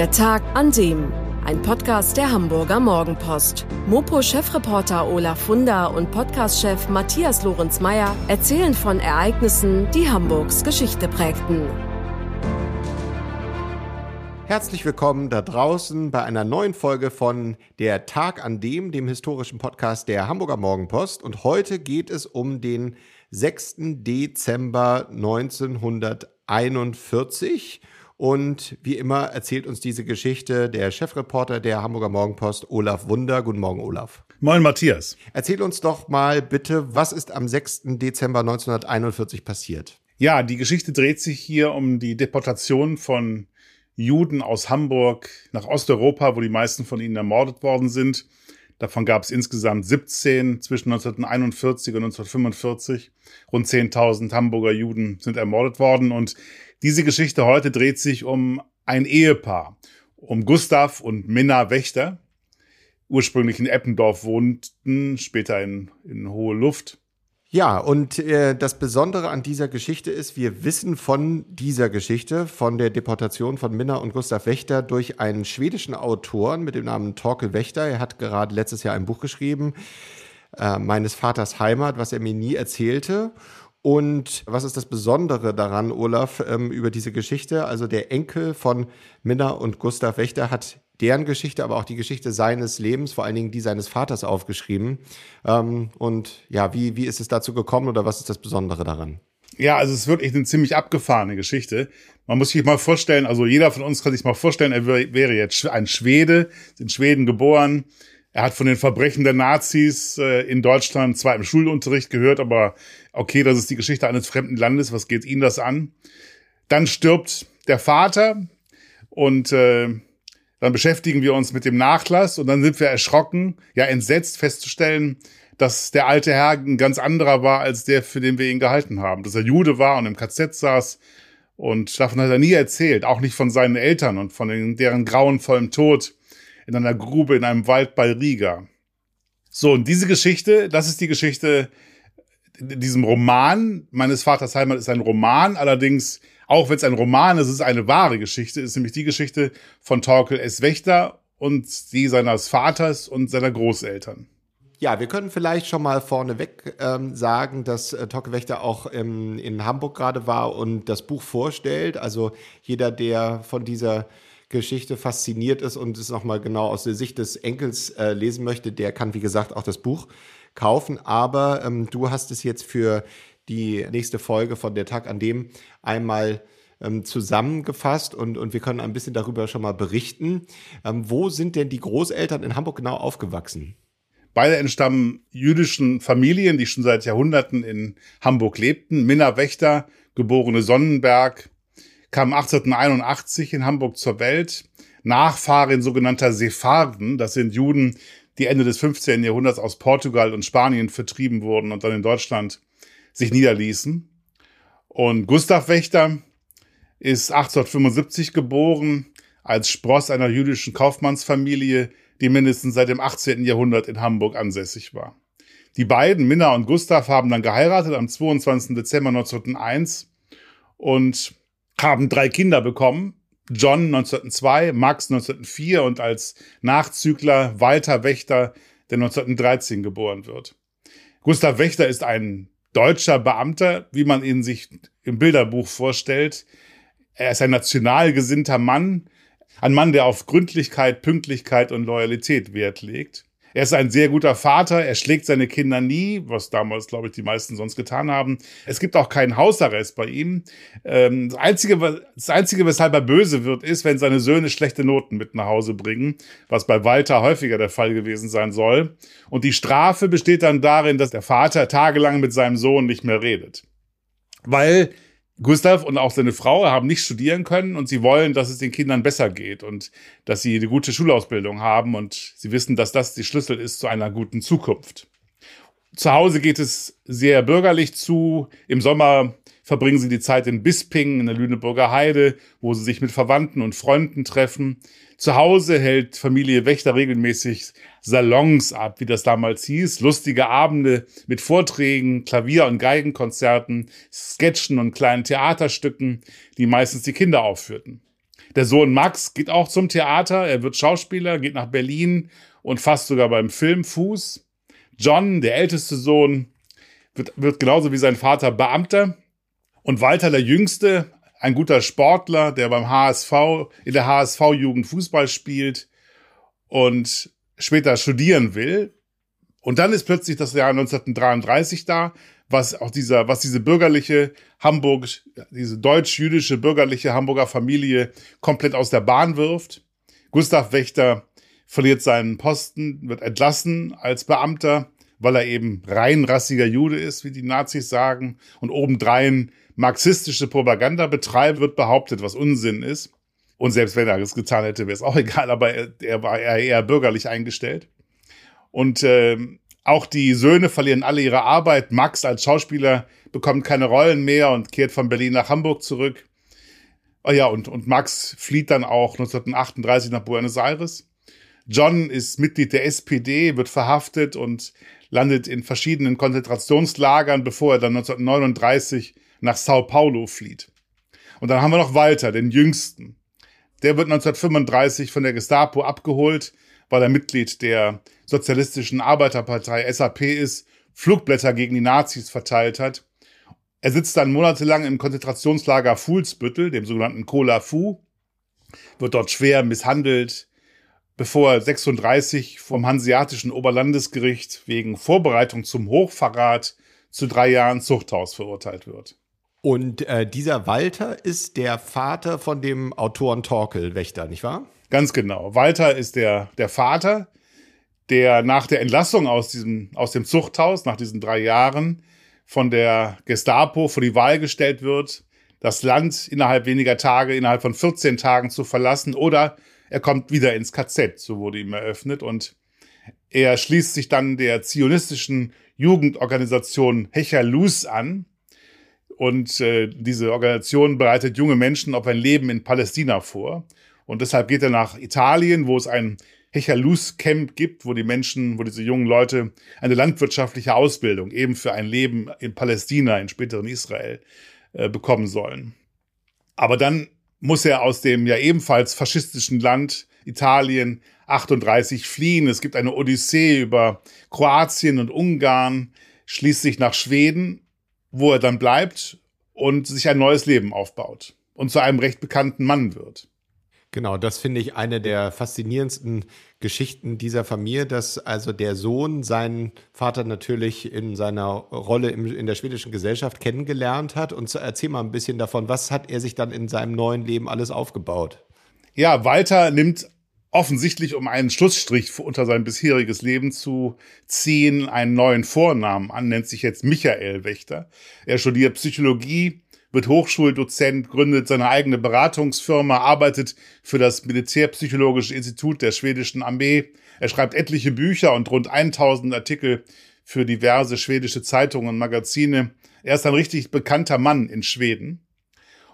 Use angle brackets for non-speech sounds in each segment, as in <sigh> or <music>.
Der Tag an dem. Ein Podcast der Hamburger Morgenpost. Mopo-Chefreporter Olaf Funder und Podcast-Chef Matthias Lorenz-Meyer erzählen von Ereignissen, die Hamburgs Geschichte prägten. Herzlich willkommen da draußen bei einer neuen Folge von Der Tag an dem, dem historischen Podcast der Hamburger Morgenpost. Und heute geht es um den 6. Dezember 1941. Und wie immer erzählt uns diese Geschichte der Chefreporter der Hamburger Morgenpost, Olaf Wunder. Guten Morgen, Olaf. Moin, Matthias. Erzähl uns doch mal bitte, was ist am 6. Dezember 1941 passiert? Ja, die Geschichte dreht sich hier um die Deportation von Juden aus Hamburg nach Osteuropa, wo die meisten von ihnen ermordet worden sind. Davon gab es insgesamt 17 zwischen 1941 und 1945. Rund 10.000 Hamburger Juden sind ermordet worden. Und diese Geschichte heute dreht sich um ein Ehepaar, um Gustav und Minna Wächter. Ursprünglich in Eppendorf wohnten, später in, in Hohe Luft. Ja, und äh, das Besondere an dieser Geschichte ist, wir wissen von dieser Geschichte, von der Deportation von Minna und Gustav Wächter durch einen schwedischen Autoren mit dem Namen Torkel Wächter. Er hat gerade letztes Jahr ein Buch geschrieben, äh, Meines Vaters Heimat, was er mir nie erzählte. Und was ist das Besondere daran, Olaf, ähm, über diese Geschichte? Also der Enkel von Minna und Gustav Wächter hat deren Geschichte, aber auch die Geschichte seines Lebens, vor allen Dingen die seines Vaters aufgeschrieben. Ähm, und ja, wie, wie ist es dazu gekommen oder was ist das Besondere daran? Ja, also es ist wirklich eine ziemlich abgefahrene Geschichte. Man muss sich mal vorstellen, also jeder von uns kann sich mal vorstellen, er wäre jetzt ein Schwede, in Schweden geboren. Er hat von den Verbrechen der Nazis äh, in Deutschland zwar im Schulunterricht gehört, aber okay, das ist die Geschichte eines fremden Landes, was geht ihn das an? Dann stirbt der Vater und äh, dann beschäftigen wir uns mit dem Nachlass und dann sind wir erschrocken, ja entsetzt festzustellen, dass der alte Herr ein ganz anderer war als der, für den wir ihn gehalten haben. Dass er Jude war und im KZ saß. Und davon hat er nie erzählt, auch nicht von seinen Eltern und von deren grauenvollem Tod in einer Grube in einem Wald bei Riga. So, und diese Geschichte, das ist die Geschichte in diesem Roman. Meines Vaters Heimat ist ein Roman, allerdings auch wenn es ein Roman ist, ist es eine wahre Geschichte, ist nämlich die Geschichte von Torkel S. Wächter und die seines Vaters und seiner Großeltern. Ja, wir können vielleicht schon mal vorneweg ähm, sagen, dass äh, Torkel Wächter auch ähm, in Hamburg gerade war und das Buch vorstellt. Also jeder, der von dieser Geschichte fasziniert ist und es nochmal genau aus der Sicht des Enkels äh, lesen möchte, der kann, wie gesagt, auch das Buch kaufen. Aber ähm, du hast es jetzt für die nächste Folge von der Tag an dem einmal ähm, zusammengefasst und, und wir können ein bisschen darüber schon mal berichten. Ähm, wo sind denn die Großeltern in Hamburg genau aufgewachsen? Beide entstammen jüdischen Familien, die schon seit Jahrhunderten in Hamburg lebten. Minna Wächter, geborene Sonnenberg, kam 1881 in Hamburg zur Welt. Nachfahrin sogenannter Sepharden, das sind Juden, die Ende des 15. Jahrhunderts aus Portugal und Spanien vertrieben wurden und dann in Deutschland sich niederließen. Und Gustav Wächter ist 1875 geboren als Spross einer jüdischen Kaufmannsfamilie, die mindestens seit dem 18. Jahrhundert in Hamburg ansässig war. Die beiden, Minna und Gustav, haben dann geheiratet am 22. Dezember 1901 und haben drei Kinder bekommen. John 1902, Max 1904 und als Nachzügler Walter Wächter, der 1913 geboren wird. Gustav Wächter ist ein deutscher Beamter, wie man ihn sich im Bilderbuch vorstellt. Er ist ein national gesinnter Mann, ein Mann, der auf Gründlichkeit, Pünktlichkeit und Loyalität Wert legt. Er ist ein sehr guter Vater, er schlägt seine Kinder nie, was damals, glaube ich, die meisten sonst getan haben. Es gibt auch keinen Hausarrest bei ihm. Ähm, das, Einzige, das Einzige, weshalb er böse wird, ist, wenn seine Söhne schlechte Noten mit nach Hause bringen, was bei Walter häufiger der Fall gewesen sein soll. Und die Strafe besteht dann darin, dass der Vater tagelang mit seinem Sohn nicht mehr redet. Weil Gustav und auch seine Frau haben nicht studieren können und sie wollen, dass es den Kindern besser geht und dass sie eine gute Schulausbildung haben und sie wissen, dass das die Schlüssel ist zu einer guten Zukunft. Zu Hause geht es sehr bürgerlich zu. Im Sommer verbringen sie die Zeit in Bisping in der Lüneburger Heide, wo sie sich mit Verwandten und Freunden treffen. Zu Hause hält Familie Wächter regelmäßig Salons ab, wie das damals hieß, lustige Abende mit Vorträgen, Klavier- und Geigenkonzerten, Sketchen und kleinen Theaterstücken, die meistens die Kinder aufführten. Der Sohn Max geht auch zum Theater, er wird Schauspieler, geht nach Berlin und fasst sogar beim Film Fuß. John, der älteste Sohn, wird, wird genauso wie sein Vater Beamter. Und Walter, der Jüngste, ein guter Sportler, der beim HSV, in der HSV-Jugend Fußball spielt und später studieren will. Und dann ist plötzlich das Jahr 1933 da, was auch dieser, was diese bürgerliche Hamburg, diese deutsch-jüdische bürgerliche Hamburger Familie komplett aus der Bahn wirft. Gustav Wächter verliert seinen Posten, wird entlassen als Beamter, weil er eben rein rassiger Jude ist, wie die Nazis sagen, und obendrein marxistische Propaganda betreibt, wird behauptet, was Unsinn ist. Und selbst wenn er es getan hätte, wäre es auch <laughs> egal, aber er, er war eher, eher bürgerlich eingestellt. Und äh, auch die Söhne verlieren alle ihre Arbeit. Max als Schauspieler bekommt keine Rollen mehr und kehrt von Berlin nach Hamburg zurück. Oh ja, und, und Max flieht dann auch 1938 nach Buenos Aires. John ist Mitglied der SPD, wird verhaftet und landet in verschiedenen Konzentrationslagern, bevor er dann 1939 nach Sao Paulo flieht. Und dann haben wir noch Walter, den Jüngsten. Der wird 1935 von der Gestapo abgeholt, weil er Mitglied der Sozialistischen Arbeiterpartei SAP ist, Flugblätter gegen die Nazis verteilt hat. Er sitzt dann monatelang im Konzentrationslager Fuhlsbüttel, dem sogenannten Cola Fu, wird dort schwer misshandelt, bevor er 36 vom Hanseatischen Oberlandesgericht wegen Vorbereitung zum Hochverrat zu drei Jahren Zuchthaus verurteilt wird. Und äh, dieser Walter ist der Vater von dem Autoren Torkel Wächter, nicht wahr? Ganz genau. Walter ist der, der Vater, der nach der Entlassung aus, diesem, aus dem Zuchthaus, nach diesen drei Jahren, von der Gestapo vor die Wahl gestellt wird, das Land innerhalb weniger Tage, innerhalb von 14 Tagen zu verlassen oder er kommt wieder ins KZ, so wurde ihm eröffnet und er schließt sich dann der zionistischen Jugendorganisation Hecher Luz an, und äh, diese Organisation bereitet junge Menschen auf ein Leben in Palästina vor. Und deshalb geht er nach Italien, wo es ein Hechalus-Camp gibt, wo die Menschen, wo diese jungen Leute eine landwirtschaftliche Ausbildung eben für ein Leben in Palästina, in späteren Israel, äh, bekommen sollen. Aber dann muss er aus dem ja ebenfalls faschistischen Land Italien 38 fliehen. Es gibt eine Odyssee über Kroatien und Ungarn, schließlich nach Schweden wo er dann bleibt und sich ein neues Leben aufbaut und zu einem recht bekannten Mann wird. Genau, das finde ich eine der faszinierendsten Geschichten dieser Familie, dass also der Sohn seinen Vater natürlich in seiner Rolle in der schwedischen Gesellschaft kennengelernt hat. Und erzähl mal ein bisschen davon, was hat er sich dann in seinem neuen Leben alles aufgebaut? Ja, Walter nimmt offensichtlich, um einen Schlussstrich unter sein bisheriges Leben zu ziehen, einen neuen Vornamen an, nennt sich jetzt Michael Wächter. Er studiert Psychologie, wird Hochschuldozent, gründet seine eigene Beratungsfirma, arbeitet für das Militärpsychologische Institut der schwedischen Armee. Er schreibt etliche Bücher und rund 1000 Artikel für diverse schwedische Zeitungen und Magazine. Er ist ein richtig bekannter Mann in Schweden.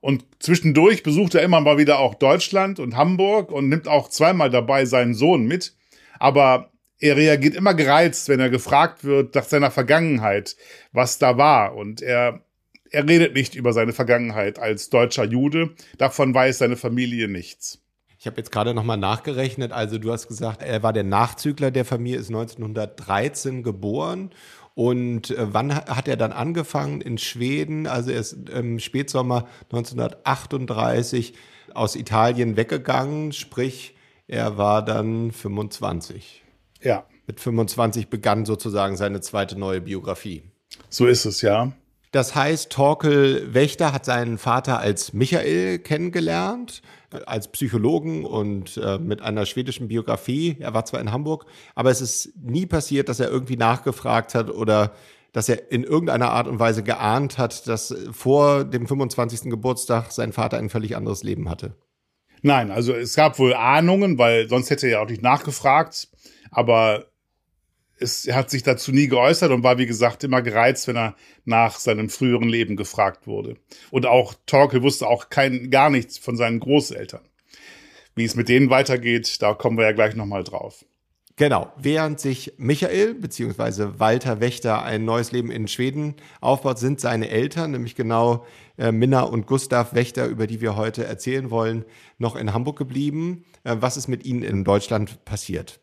Und zwischendurch besucht er immer mal wieder auch Deutschland und Hamburg und nimmt auch zweimal dabei seinen Sohn mit. Aber er reagiert immer gereizt, wenn er gefragt wird nach seiner Vergangenheit, was da war. Und er, er redet nicht über seine Vergangenheit als deutscher Jude. Davon weiß seine Familie nichts. Ich habe jetzt gerade nochmal nachgerechnet. Also du hast gesagt, er war der Nachzügler der Familie, ist 1913 geboren und äh, wann hat er dann angefangen? In Schweden, also er ist im Spätsommer 1938 aus Italien weggegangen, sprich, er war dann 25. Ja. Mit 25 begann sozusagen seine zweite neue Biografie. So ist es, ja. Das heißt, Torkel Wächter hat seinen Vater als Michael kennengelernt, als Psychologen und äh, mit einer schwedischen Biografie. Er war zwar in Hamburg, aber es ist nie passiert, dass er irgendwie nachgefragt hat oder dass er in irgendeiner Art und Weise geahnt hat, dass vor dem 25. Geburtstag sein Vater ein völlig anderes Leben hatte. Nein, also es gab wohl Ahnungen, weil sonst hätte er ja auch nicht nachgefragt. Aber es, er hat sich dazu nie geäußert und war, wie gesagt, immer gereizt, wenn er nach seinem früheren Leben gefragt wurde. Und auch Torkel wusste auch kein, gar nichts von seinen Großeltern. Wie es mit denen weitergeht, da kommen wir ja gleich nochmal drauf. Genau, während sich Michael bzw. Walter Wächter ein neues Leben in Schweden aufbaut, sind seine Eltern, nämlich genau äh, Minna und Gustav Wächter, über die wir heute erzählen wollen, noch in Hamburg geblieben. Äh, was ist mit ihnen in Deutschland passiert?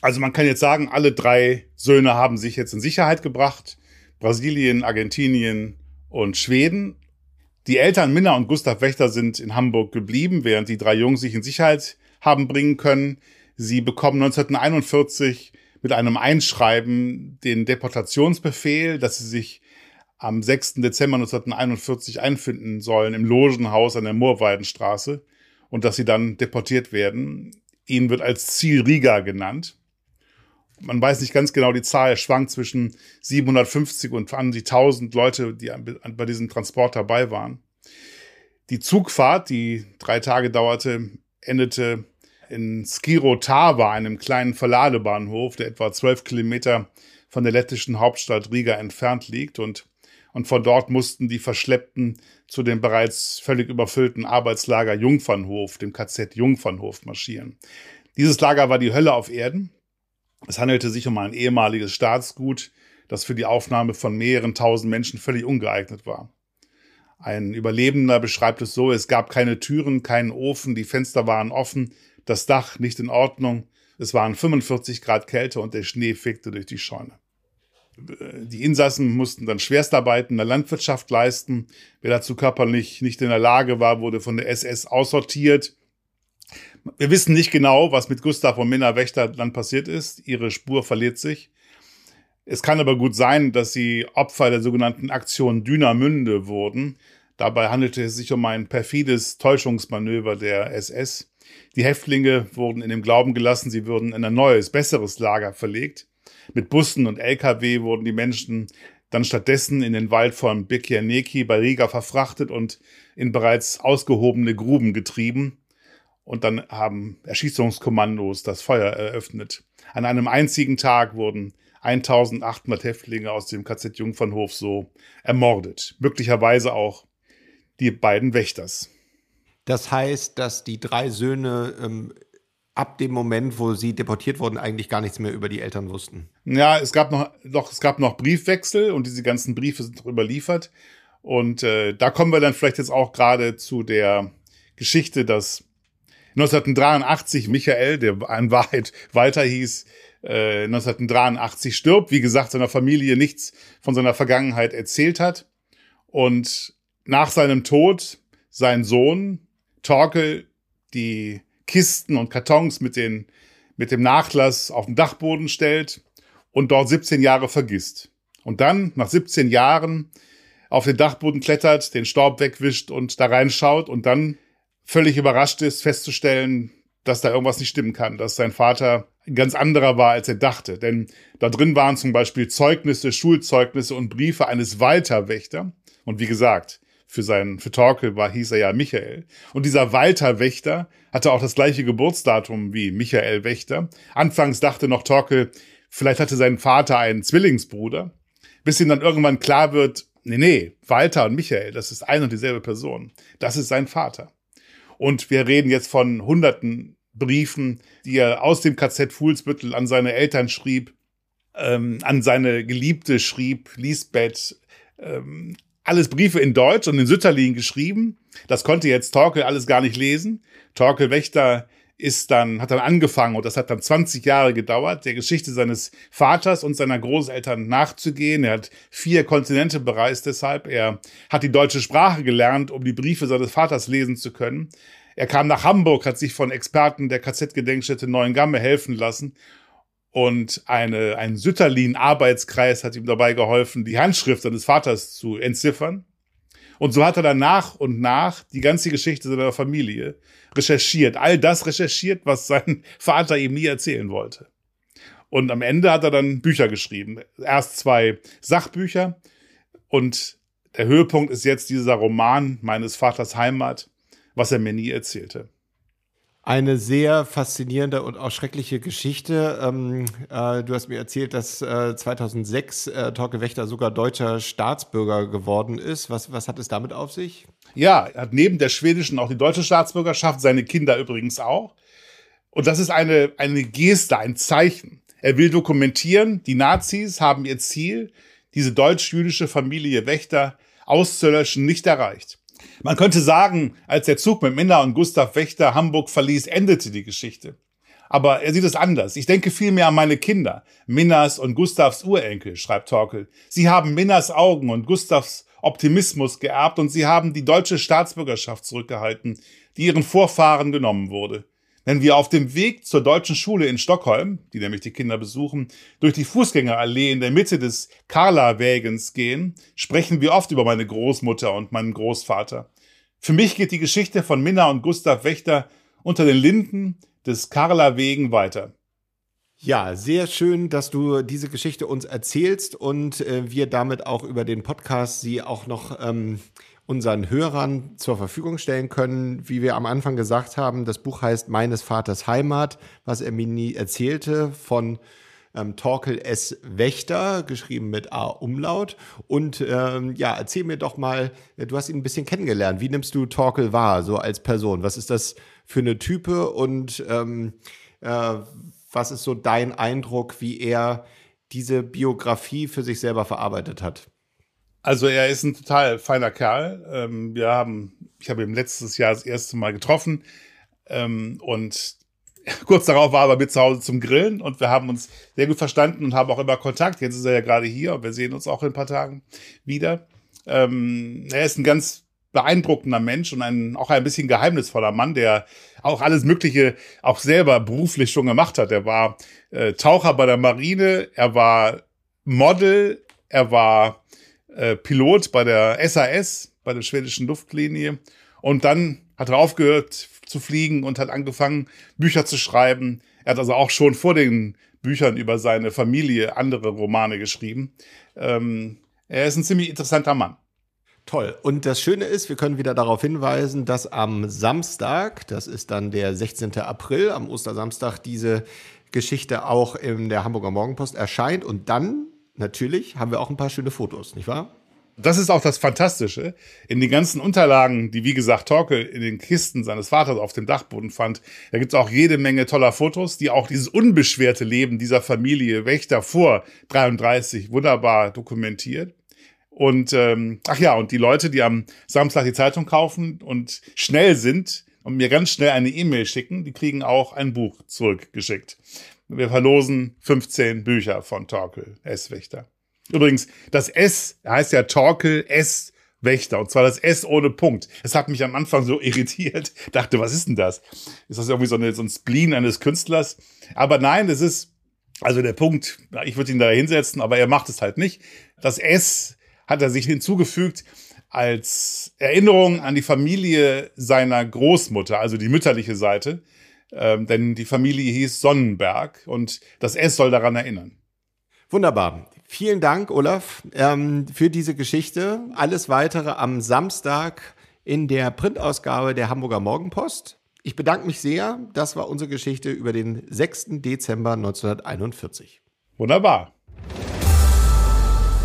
Also man kann jetzt sagen, alle drei Söhne haben sich jetzt in Sicherheit gebracht. Brasilien, Argentinien und Schweden. Die Eltern Minna und Gustav Wächter sind in Hamburg geblieben, während die drei Jungs sich in Sicherheit haben bringen können. Sie bekommen 1941 mit einem Einschreiben den Deportationsbefehl, dass sie sich am 6. Dezember 1941 einfinden sollen im Logenhaus an der Moorweidenstraße und dass sie dann deportiert werden. Ihnen wird als Ziel Riga genannt. Man weiß nicht ganz genau die Zahl, schwankt zwischen 750 und an die 1000 Leute, die bei diesem Transport dabei waren. Die Zugfahrt, die drei Tage dauerte, endete in Skirotava, einem kleinen Verladebahnhof, der etwa zwölf Kilometer von der lettischen Hauptstadt Riga entfernt liegt und und von dort mussten die Verschleppten zu dem bereits völlig überfüllten Arbeitslager Jungfernhof, dem KZ Jungfernhof, marschieren. Dieses Lager war die Hölle auf Erden. Es handelte sich um ein ehemaliges Staatsgut, das für die Aufnahme von mehreren tausend Menschen völlig ungeeignet war. Ein Überlebender beschreibt es so, es gab keine Türen, keinen Ofen, die Fenster waren offen, das Dach nicht in Ordnung, es waren 45 Grad Kälte und der Schnee fegte durch die Scheune. Die Insassen mussten dann Schwerstarbeiten in der Landwirtschaft leisten. Wer dazu körperlich nicht in der Lage war, wurde von der SS aussortiert. Wir wissen nicht genau, was mit Gustav und Minna Wächter dann passiert ist. Ihre Spur verliert sich. Es kann aber gut sein, dass sie Opfer der sogenannten Aktion Dünamünde wurden. Dabei handelte es sich um ein perfides Täuschungsmanöver der SS. Die Häftlinge wurden in dem Glauben gelassen, sie würden in ein neues, besseres Lager verlegt. Mit Bussen und Lkw wurden die Menschen dann stattdessen in den Wald von Bekirneki bei Riga verfrachtet und in bereits ausgehobene Gruben getrieben. Und dann haben Erschießungskommandos das Feuer eröffnet. An einem einzigen Tag wurden 1800 Häftlinge aus dem KZ Jungfernhof so ermordet. Möglicherweise auch die beiden Wächters. Das heißt, dass die drei Söhne ähm, ab dem Moment, wo sie deportiert wurden, eigentlich gar nichts mehr über die Eltern wussten. Ja, es gab noch, doch, es gab noch Briefwechsel und diese ganzen Briefe sind noch überliefert. Und äh, da kommen wir dann vielleicht jetzt auch gerade zu der Geschichte, dass 1983 Michael, der in Wahrheit Walter hieß, äh, 1983 stirbt, wie gesagt, seiner Familie nichts von seiner Vergangenheit erzählt hat. Und nach seinem Tod sein Sohn Torkel die Kisten und Kartons mit, den, mit dem Nachlass auf den Dachboden stellt und dort 17 Jahre vergisst. Und dann, nach 17 Jahren, auf den Dachboden klettert, den Staub wegwischt und da reinschaut und dann völlig überrascht ist, festzustellen, dass da irgendwas nicht stimmen kann, dass sein Vater ein ganz anderer war, als er dachte. Denn da drin waren zum Beispiel Zeugnisse, Schulzeugnisse und Briefe eines Walter-Wächter. Und wie gesagt, für seinen, für Torkel war, hieß er ja Michael. Und dieser Walter Wächter hatte auch das gleiche Geburtsdatum wie Michael Wächter. Anfangs dachte noch Torkel, vielleicht hatte sein Vater einen Zwillingsbruder, bis ihm dann irgendwann klar wird, nee, nee, Walter und Michael, das ist eine und dieselbe Person. Das ist sein Vater. Und wir reden jetzt von hunderten Briefen, die er aus dem KZ Fuhlsbüttel an seine Eltern schrieb, ähm, an seine Geliebte schrieb, Lisbeth, ähm, alles Briefe in Deutsch und in Sütterlin geschrieben. Das konnte jetzt Torkel alles gar nicht lesen. Torkel Wächter ist dann, hat dann angefangen und das hat dann 20 Jahre gedauert, der Geschichte seines Vaters und seiner Großeltern nachzugehen. Er hat vier Kontinente bereist deshalb. Er hat die deutsche Sprache gelernt, um die Briefe seines Vaters lesen zu können. Er kam nach Hamburg, hat sich von Experten der KZ-Gedenkstätte Neuengamme helfen lassen und eine, ein Sütterlin-Arbeitskreis hat ihm dabei geholfen, die Handschrift seines Vaters zu entziffern. Und so hat er dann nach und nach die ganze Geschichte seiner Familie recherchiert. All das recherchiert, was sein <laughs> Vater ihm nie erzählen wollte. Und am Ende hat er dann Bücher geschrieben. Erst zwei Sachbücher. Und der Höhepunkt ist jetzt dieser Roman meines Vaters Heimat, was er mir nie erzählte eine sehr faszinierende und auch schreckliche Geschichte. Ähm, äh, du hast mir erzählt, dass äh, 2006 äh, Torke Wächter sogar deutscher Staatsbürger geworden ist. Was, was hat es damit auf sich? Ja, er hat neben der schwedischen auch die deutsche Staatsbürgerschaft, seine Kinder übrigens auch. Und das ist eine, eine Geste, ein Zeichen. Er will dokumentieren, die Nazis haben ihr Ziel, diese deutsch-jüdische Familie Wächter auszulöschen, nicht erreicht. Man könnte sagen, als der Zug mit Minna und Gustav Wächter Hamburg verließ, endete die Geschichte. Aber er sieht es anders. Ich denke vielmehr an meine Kinder, Minnas und Gustavs Urenkel, schreibt Torkel. Sie haben Minnas Augen und Gustavs Optimismus geerbt und sie haben die deutsche Staatsbürgerschaft zurückgehalten, die ihren Vorfahren genommen wurde. Wenn wir auf dem Weg zur deutschen Schule in Stockholm, die nämlich die Kinder besuchen, durch die Fußgängerallee in der Mitte des Karla-Wägens gehen, sprechen wir oft über meine Großmutter und meinen Großvater. Für mich geht die Geschichte von Minna und Gustav Wächter unter den Linden des Karla-Wegen weiter. Ja, sehr schön, dass du diese Geschichte uns erzählst und äh, wir damit auch über den Podcast sie auch noch ähm, unseren Hörern zur Verfügung stellen können. Wie wir am Anfang gesagt haben, das Buch heißt Meines Vaters Heimat, was er mir nie erzählte, von ähm, Torkel S. Wächter, geschrieben mit A-Umlaut. Und ähm, ja, erzähl mir doch mal, du hast ihn ein bisschen kennengelernt. Wie nimmst du Torkel wahr, so als Person? Was ist das für eine Type und ähm, äh, was ist so dein Eindruck, wie er diese Biografie für sich selber verarbeitet hat? Also er ist ein total feiner Kerl. Ähm, wir haben, ich habe ihn letztes Jahr das erste Mal getroffen ähm, und <laughs> kurz darauf war er bei mir zu Hause zum Grillen und wir haben uns sehr gut verstanden und haben auch immer Kontakt. Jetzt ist er ja gerade hier und wir sehen uns auch in ein paar Tagen wieder. Ähm, er ist ein ganz beeindruckender Mensch und ein, auch ein bisschen geheimnisvoller Mann, der auch alles Mögliche auch selber beruflich schon gemacht hat. Er war äh, Taucher bei der Marine, er war Model, er war äh, Pilot bei der SAS, bei der schwedischen Luftlinie. Und dann hat er aufgehört zu fliegen und hat angefangen, Bücher zu schreiben. Er hat also auch schon vor den Büchern über seine Familie andere Romane geschrieben. Ähm, er ist ein ziemlich interessanter Mann. Toll. Und das Schöne ist, wir können wieder darauf hinweisen, dass am Samstag, das ist dann der 16. April, am Ostersamstag, diese Geschichte auch in der Hamburger Morgenpost erscheint. Und dann natürlich haben wir auch ein paar schöne Fotos, nicht wahr? Das ist auch das Fantastische. In den ganzen Unterlagen, die wie gesagt Torkel in den Kisten seines Vaters auf dem Dachboden fand, da gibt es auch jede Menge toller Fotos, die auch dieses unbeschwerte Leben dieser Familie Wächter vor 33 wunderbar dokumentiert. Und ähm, ach ja, und die Leute, die am Samstag die Zeitung kaufen und schnell sind und mir ganz schnell eine E-Mail schicken, die kriegen auch ein Buch zurückgeschickt. Wir verlosen 15 Bücher von Torkel S. Wächter. Übrigens, das S heißt ja Torkel S. Wächter. Und zwar das S ohne Punkt. Es hat mich am Anfang so <laughs> irritiert. Dachte, was ist denn das? Ist das irgendwie so, eine, so ein Spleen eines Künstlers? Aber nein, es ist, also der Punkt, ich würde ihn da hinsetzen, aber er macht es halt nicht. Das S hat er sich hinzugefügt als Erinnerung an die Familie seiner Großmutter, also die mütterliche Seite ähm, denn die Familie hieß Sonnenberg und das S soll daran erinnern. Wunderbar. Vielen Dank, Olaf, ähm, für diese Geschichte. Alles weitere am Samstag in der Printausgabe der Hamburger Morgenpost. Ich bedanke mich sehr. Das war unsere Geschichte über den 6. Dezember 1941. Wunderbar.